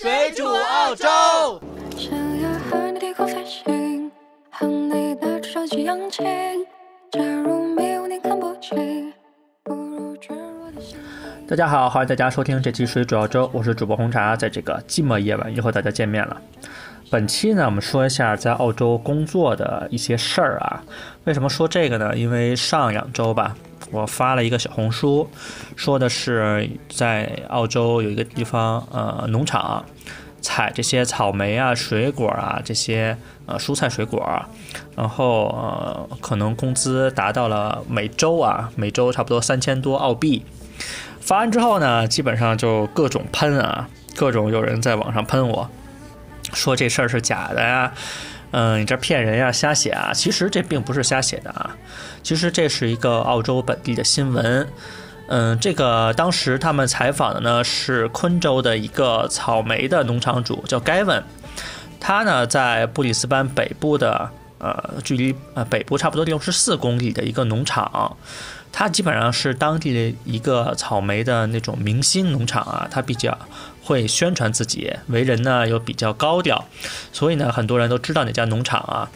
水煮澳洲。想要和你低空飞行，和你的手机扬起。假如没有你看不清，不如坠落的心。大家好，欢迎大家收听这期水煮澳洲，我是主播红茶，在这个寂寞夜晚又和大家见面了。本期呢，我们说一下在澳洲工作的一些事儿啊。为什么说这个呢？因为上两周吧，我发了一个小红书，说的是在澳洲有一个地方，呃，农场采这些草莓啊、水果啊这些呃蔬菜水果，然后呃可能工资达到了每周啊，每周差不多三千多澳币。发完之后呢，基本上就各种喷啊，各种有人在网上喷我。说这事儿是假的呀，嗯，你这骗人呀，瞎写啊！其实这并不是瞎写的啊，其实这是一个澳洲本地的新闻。嗯，这个当时他们采访的呢是昆州的一个草莓的农场主，叫 Gavin。他呢在布里斯班北部的呃，距离呃北部差不多六十四公里的一个农场。他基本上是当地的一个草莓的那种明星农场啊，他比较会宣传自己，为人呢又比较高调，所以呢很多人都知道哪家农场啊。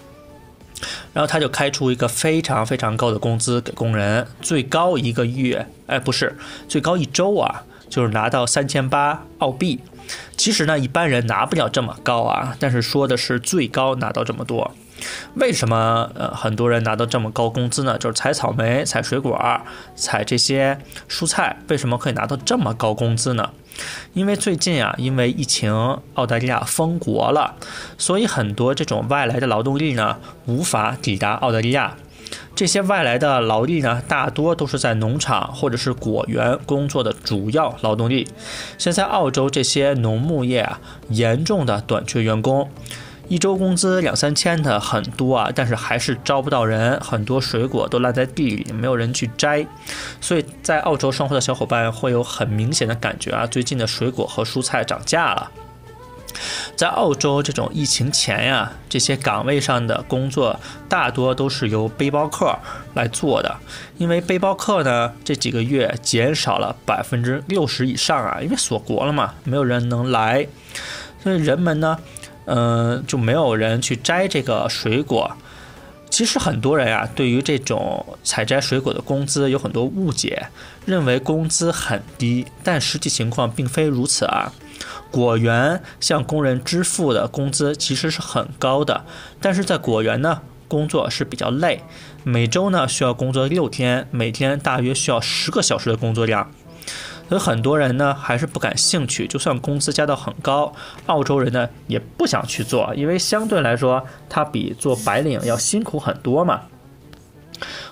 然后他就开出一个非常非常高的工资给工人，最高一个月，哎不是，最高一周啊，就是拿到三千八澳币。其实呢一般人拿不了这么高啊，但是说的是最高拿到这么多。为什么呃很多人拿到这么高工资呢？就是采草莓、采水果、采这些蔬菜，为什么可以拿到这么高工资呢？因为最近啊，因为疫情，澳大利亚封国了，所以很多这种外来的劳动力呢无法抵达澳大利亚。这些外来的劳力呢，大多都是在农场或者是果园工作的主要劳动力。现在澳洲这些农牧业啊，严重的短缺员工。一周工资两三千的很多啊，但是还是招不到人，很多水果都烂在地里，没有人去摘，所以在澳洲生活的小伙伴会有很明显的感觉啊，最近的水果和蔬菜涨价了。在澳洲这种疫情前呀，这些岗位上的工作大多都是由背包客来做的，因为背包客呢这几个月减少了百分之六十以上啊，因为锁国了嘛，没有人能来，所以人们呢。嗯，就没有人去摘这个水果。其实很多人啊，对于这种采摘水果的工资有很多误解，认为工资很低，但实际情况并非如此啊。果园向工人支付的工资其实是很高的，但是在果园呢，工作是比较累，每周呢需要工作六天，每天大约需要十个小时的工作量。所以很多人呢还是不感兴趣，就算工资加到很高，澳洲人呢也不想去做，因为相对来说，他比做白领要辛苦很多嘛。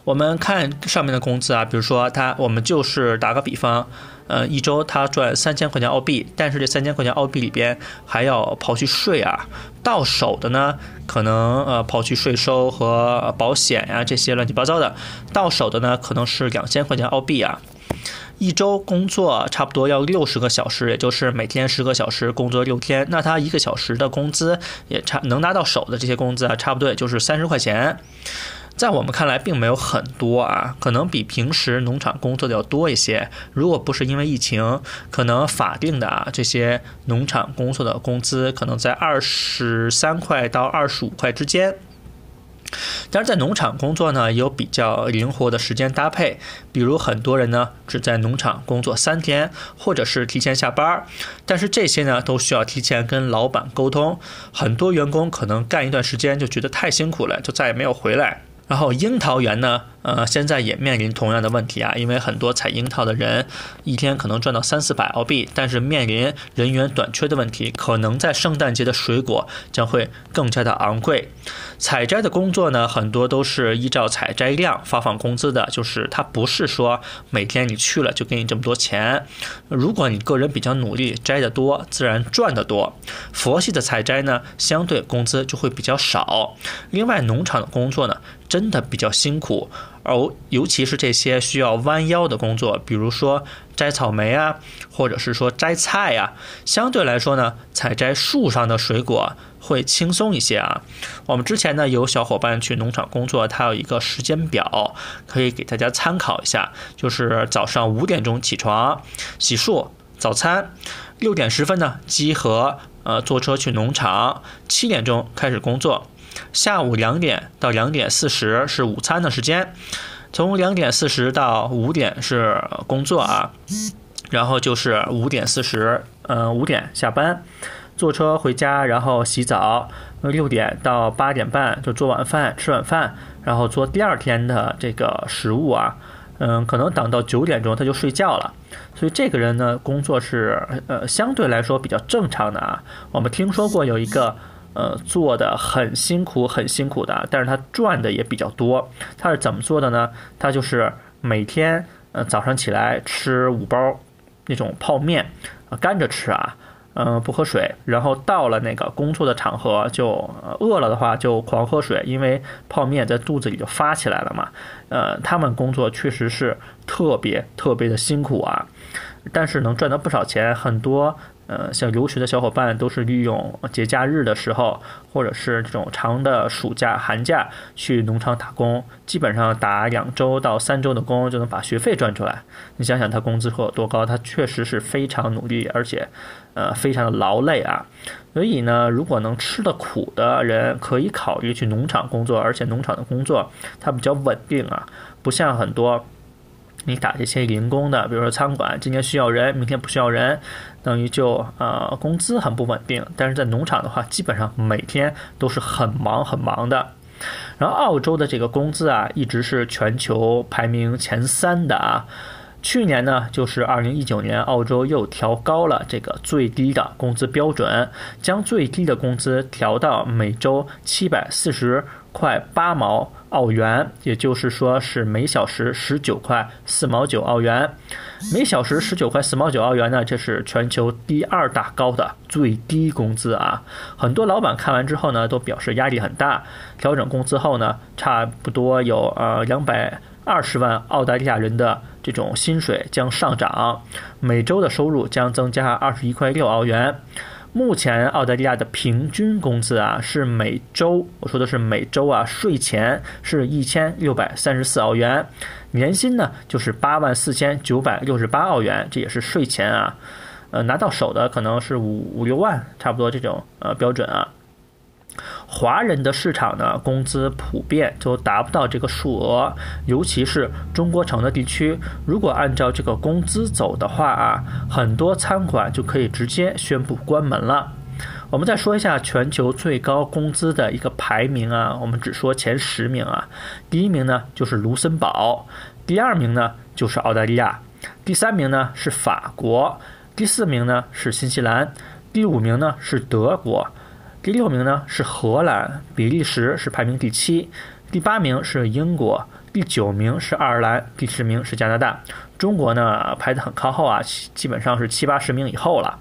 我们看上面的工资啊，比如说他，我们就是打个比方，呃，一周他赚三千块钱澳币，但是这三千块钱澳币里边还要刨去税啊，到手的呢，可能呃刨去税收和保险呀这些乱七八糟的，到手的呢可能是两千块钱澳币啊。一周工作差不多要六十个小时，也就是每天十个小时，工作六天。那他一个小时的工资也差能拿到手的这些工资啊，差不多也就是三十块钱。在我们看来，并没有很多啊，可能比平时农场工作的要多一些。如果不是因为疫情，可能法定的啊这些农场工作的工资可能在二十三块到二十五块之间。但是在农场工作呢，有比较灵活的时间搭配，比如很多人呢只在农场工作三天，或者是提前下班儿。但是这些呢都需要提前跟老板沟通，很多员工可能干一段时间就觉得太辛苦了，就再也没有回来。然后樱桃园呢，呃，现在也面临同样的问题啊，因为很多采樱桃的人一天可能赚到三四百澳币，但是面临人员短缺的问题，可能在圣诞节的水果将会更加的昂贵。采摘的工作呢，很多都是依照采摘量发放工资的，就是它不是说每天你去了就给你这么多钱。如果你个人比较努力，摘得多，自然赚得多。佛系的采摘呢，相对工资就会比较少。另外，农场的工作呢。真的比较辛苦，而尤其是这些需要弯腰的工作，比如说摘草莓啊，或者是说摘菜呀，相对来说呢，采摘树上的水果会轻松一些啊。我们之前呢有小伙伴去农场工作，他有一个时间表，可以给大家参考一下，就是早上五点钟起床，洗漱。早餐，六点十分呢集合，呃，坐车去农场，七点钟开始工作。下午两点到两点四十是午餐的时间，从两点四十到五点是工作啊，然后就是五点四十，嗯，五点下班，坐车回家，然后洗澡，六点到八点半就做晚饭，吃晚饭，然后做第二天的这个食物啊，嗯，可能等到九点钟他就睡觉了，所以这个人呢，工作是呃相对来说比较正常的啊。我们听说过有一个。呃，做的很辛苦，很辛苦的，但是他赚的也比较多。他是怎么做的呢？他就是每天呃早上起来吃五包那种泡面，干着吃啊，嗯，不喝水。然后到了那个工作的场合，就饿了的话就狂喝水，因为泡面在肚子里就发起来了嘛。呃，他们工作确实是特别特别的辛苦啊，但是能赚到不少钱，很多。呃，像留学的小伙伴都是利用节假日的时候，或者是这种长的暑假、寒假去农场打工，基本上打两周到三周的工就能把学费赚出来。你想想他工资会有多高？他确实是非常努力，而且，呃，非常的劳累啊。所以呢，如果能吃得苦的人，可以考虑去农场工作，而且农场的工作它比较稳定啊，不像很多。你打这些零工的，比如说餐馆，今天需要人，明天不需要人，等于就呃工资很不稳定。但是在农场的话，基本上每天都是很忙很忙的。然后澳洲的这个工资啊，一直是全球排名前三的啊。去年呢，就是二零一九年，澳洲又调高了这个最低的工资标准，将最低的工资调到每周七百四十块八毛澳元，也就是说是每小时十九块四毛九澳元。每小时十九块四毛九澳元呢，这是全球第二大高的最低工资啊！很多老板看完之后呢，都表示压力很大。调整工资后呢，差不多有呃两百二十万澳大利亚人的。这种薪水将上涨，每周的收入将增加二十一块六澳元。目前澳大利亚的平均工资啊是每周，我说的是每周啊，税前是一千六百三十四澳元，年薪呢就是八万四千九百六十八澳元，这也是税前啊，呃拿到手的可能是五五六万，差不多这种呃标准啊。华人的市场呢，工资普遍就达不到这个数额，尤其是中国城的地区。如果按照这个工资走的话啊，很多餐馆就可以直接宣布关门了。我们再说一下全球最高工资的一个排名啊，我们只说前十名啊。第一名呢就是卢森堡，第二名呢就是澳大利亚，第三名呢是法国，第四名呢是新西兰，第五名呢是德国。第六名呢是荷兰，比利时是排名第七，第八名是英国，第九名是爱尔兰，第十名是加拿大。中国呢排得很靠后啊，基本上是七八十名以后了。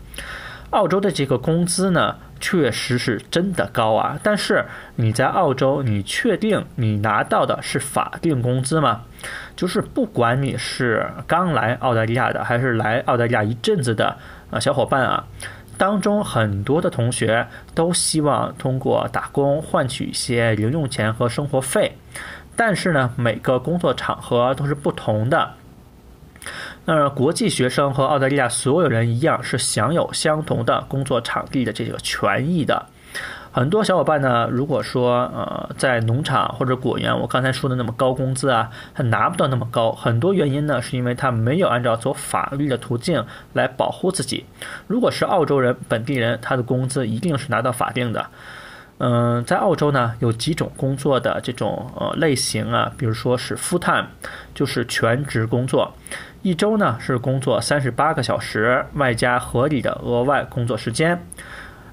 澳洲的这个工资呢，确实是真的高啊。但是你在澳洲，你确定你拿到的是法定工资吗？就是不管你是刚来澳大利亚的，还是来澳大利亚一阵子的啊小伙伴啊。当中很多的同学都希望通过打工换取一些零用钱和生活费，但是呢，每个工作场合都是不同的。那国际学生和澳大利亚所有人一样，是享有相同的工作场地的这个权益的。很多小伙伴呢，如果说呃在农场或者果园，我刚才说的那么高工资啊，他拿不到那么高，很多原因呢是因为他没有按照走法律的途径来保护自己。如果是澳洲人本地人，他的工资一定是拿到法定的。嗯，在澳洲呢有几种工作的这种呃类型啊，比如说是 full time，就是全职工作，一周呢是工作三十八个小时，外加合理的额外工作时间。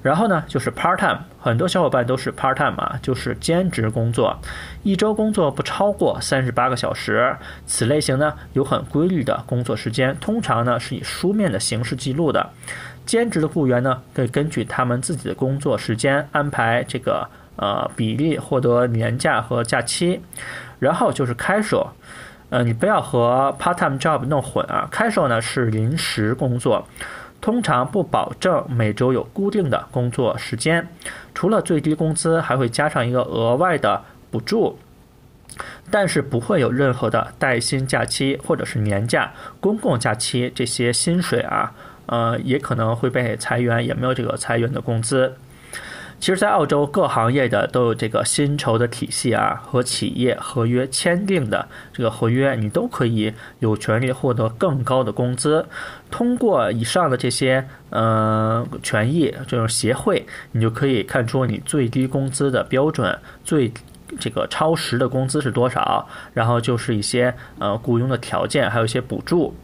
然后呢，就是 part time，很多小伙伴都是 part time 啊，就是兼职工作，一周工作不超过三十八个小时。此类型呢，有很规律的工作时间，通常呢是以书面的形式记录的。兼职的雇员呢，可以根据他们自己的工作时间安排这个呃比例获得年假和假期。然后就是 casual，呃，你不要和 part time job 弄混啊，casual 呢是临时工作。通常不保证每周有固定的工作时间，除了最低工资，还会加上一个额外的补助，但是不会有任何的带薪假期或者是年假、公共假期这些薪水啊，呃，也可能会被裁员，也没有这个裁员的工资。其实，在澳洲各行业的都有这个薪酬的体系啊，和企业合约签订的这个合约，你都可以有权利获得更高的工资。通过以上的这些呃权益，这种协会，你就可以看出你最低工资的标准，最这个超时的工资是多少，然后就是一些呃雇佣的条件，还有一些补助。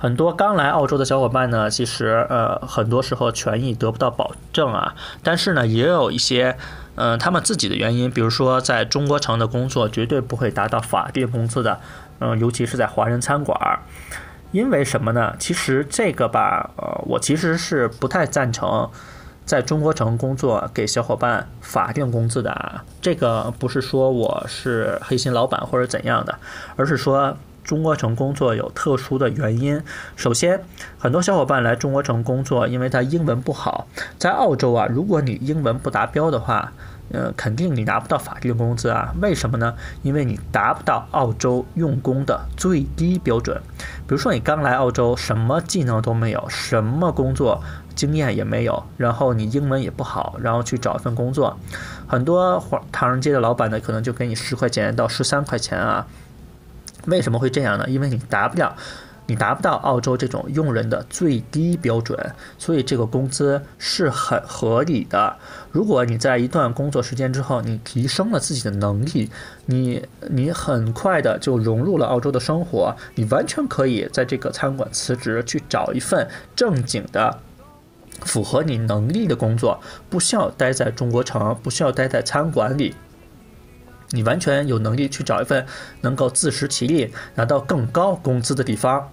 很多刚来澳洲的小伙伴呢，其实呃很多时候权益得不到保证啊，但是呢也有一些嗯他们自己的原因，比如说在中国城的工作绝对不会达到法定工资的，嗯尤其是在华人餐馆，因为什么呢？其实这个吧，呃我其实是不太赞成在中国城工作给小伙伴法定工资的啊，这个不是说我是黑心老板或者怎样的，而是说。中国城工作有特殊的原因。首先，很多小伙伴来中国城工作，因为他英文不好。在澳洲啊，如果你英文不达标的话，呃，肯定你拿不到法定工资啊。为什么呢？因为你达不到澳洲用工的最低标准。比如说，你刚来澳洲，什么技能都没有，什么工作经验也没有，然后你英文也不好，然后去找一份工作，很多唐人街的老板呢，可能就给你十块钱到十三块钱啊。为什么会这样呢？因为你达不了，你达不到澳洲这种用人的最低标准，所以这个工资是很合理的。如果你在一段工作时间之后，你提升了自己的能力，你你很快的就融入了澳洲的生活，你完全可以在这个餐馆辞职，去找一份正经的、符合你能力的工作，不需要待在中国城，不需要待在餐馆里。你完全有能力去找一份能够自食其力、拿到更高工资的地方，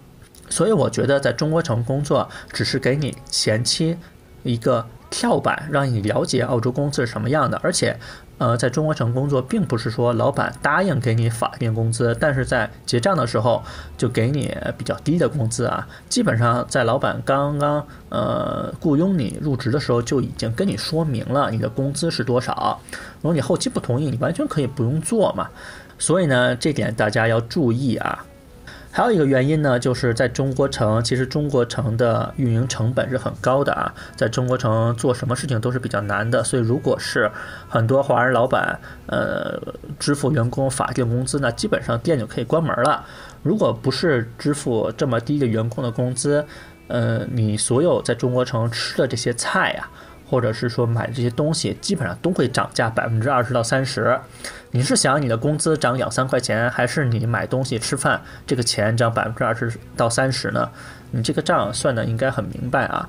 所以我觉得在中国城工作只是给你前期一个跳板，让你了解澳洲工资是什么样的，而且。呃，在中国城工作，并不是说老板答应给你法定工资，但是在结账的时候就给你比较低的工资啊。基本上在老板刚刚呃雇佣你入职的时候，就已经跟你说明了你的工资是多少。如果你后期不同意，你完全可以不用做嘛。所以呢，这点大家要注意啊。还有一个原因呢，就是在中国城，其实中国城的运营成本是很高的啊，在中国城做什么事情都是比较难的，所以如果是很多华人老板，呃，支付员工法定工资，那基本上店就可以关门了。如果不是支付这么低的员工的工资，呃，你所有在中国城吃的这些菜呀。或者是说买这些东西，基本上都会涨价百分之二十到三十。你是想你的工资涨两三块钱，还是你买东西吃饭这个钱涨百分之二十到三十呢？你这个账算的应该很明白啊。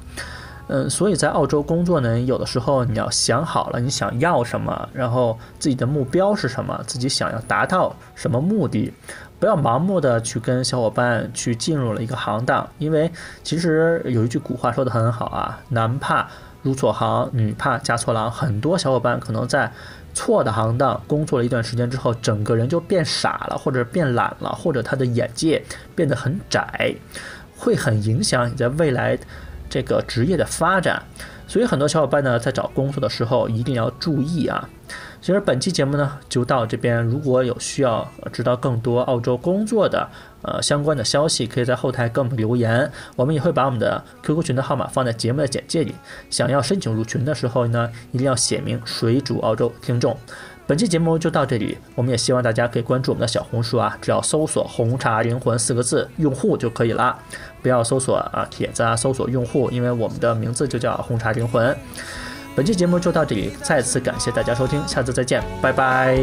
嗯，所以在澳洲工作呢，有的时候你要想好了你想要什么，然后自己的目标是什么，自己想要达到什么目的，不要盲目的去跟小伙伴去进入了一个行当，因为其实有一句古话说的很好啊，男怕。入错行，女怕嫁错郎。很多小伙伴可能在错的行当工作了一段时间之后，整个人就变傻了，或者变懒了，或者他的眼界变得很窄，会很影响你在未来这个职业的发展。所以很多小伙伴呢，在找工作的时候一定要注意啊。其实本期节目呢就到这边，如果有需要知道更多澳洲工作的。呃，相关的消息可以在后台给我们留言，我们也会把我们的 QQ 群的号码放在节目的简介里。想要申请入群的时候呢，一定要写明水煮澳洲听众。本期节目就到这里，我们也希望大家可以关注我们的小红书啊，只要搜索“红茶灵魂”四个字，用户就可以了，不要搜索啊帖子啊，搜索用户，因为我们的名字就叫红茶灵魂。本期节目就到这里，再次感谢大家收听，下次再见，拜拜。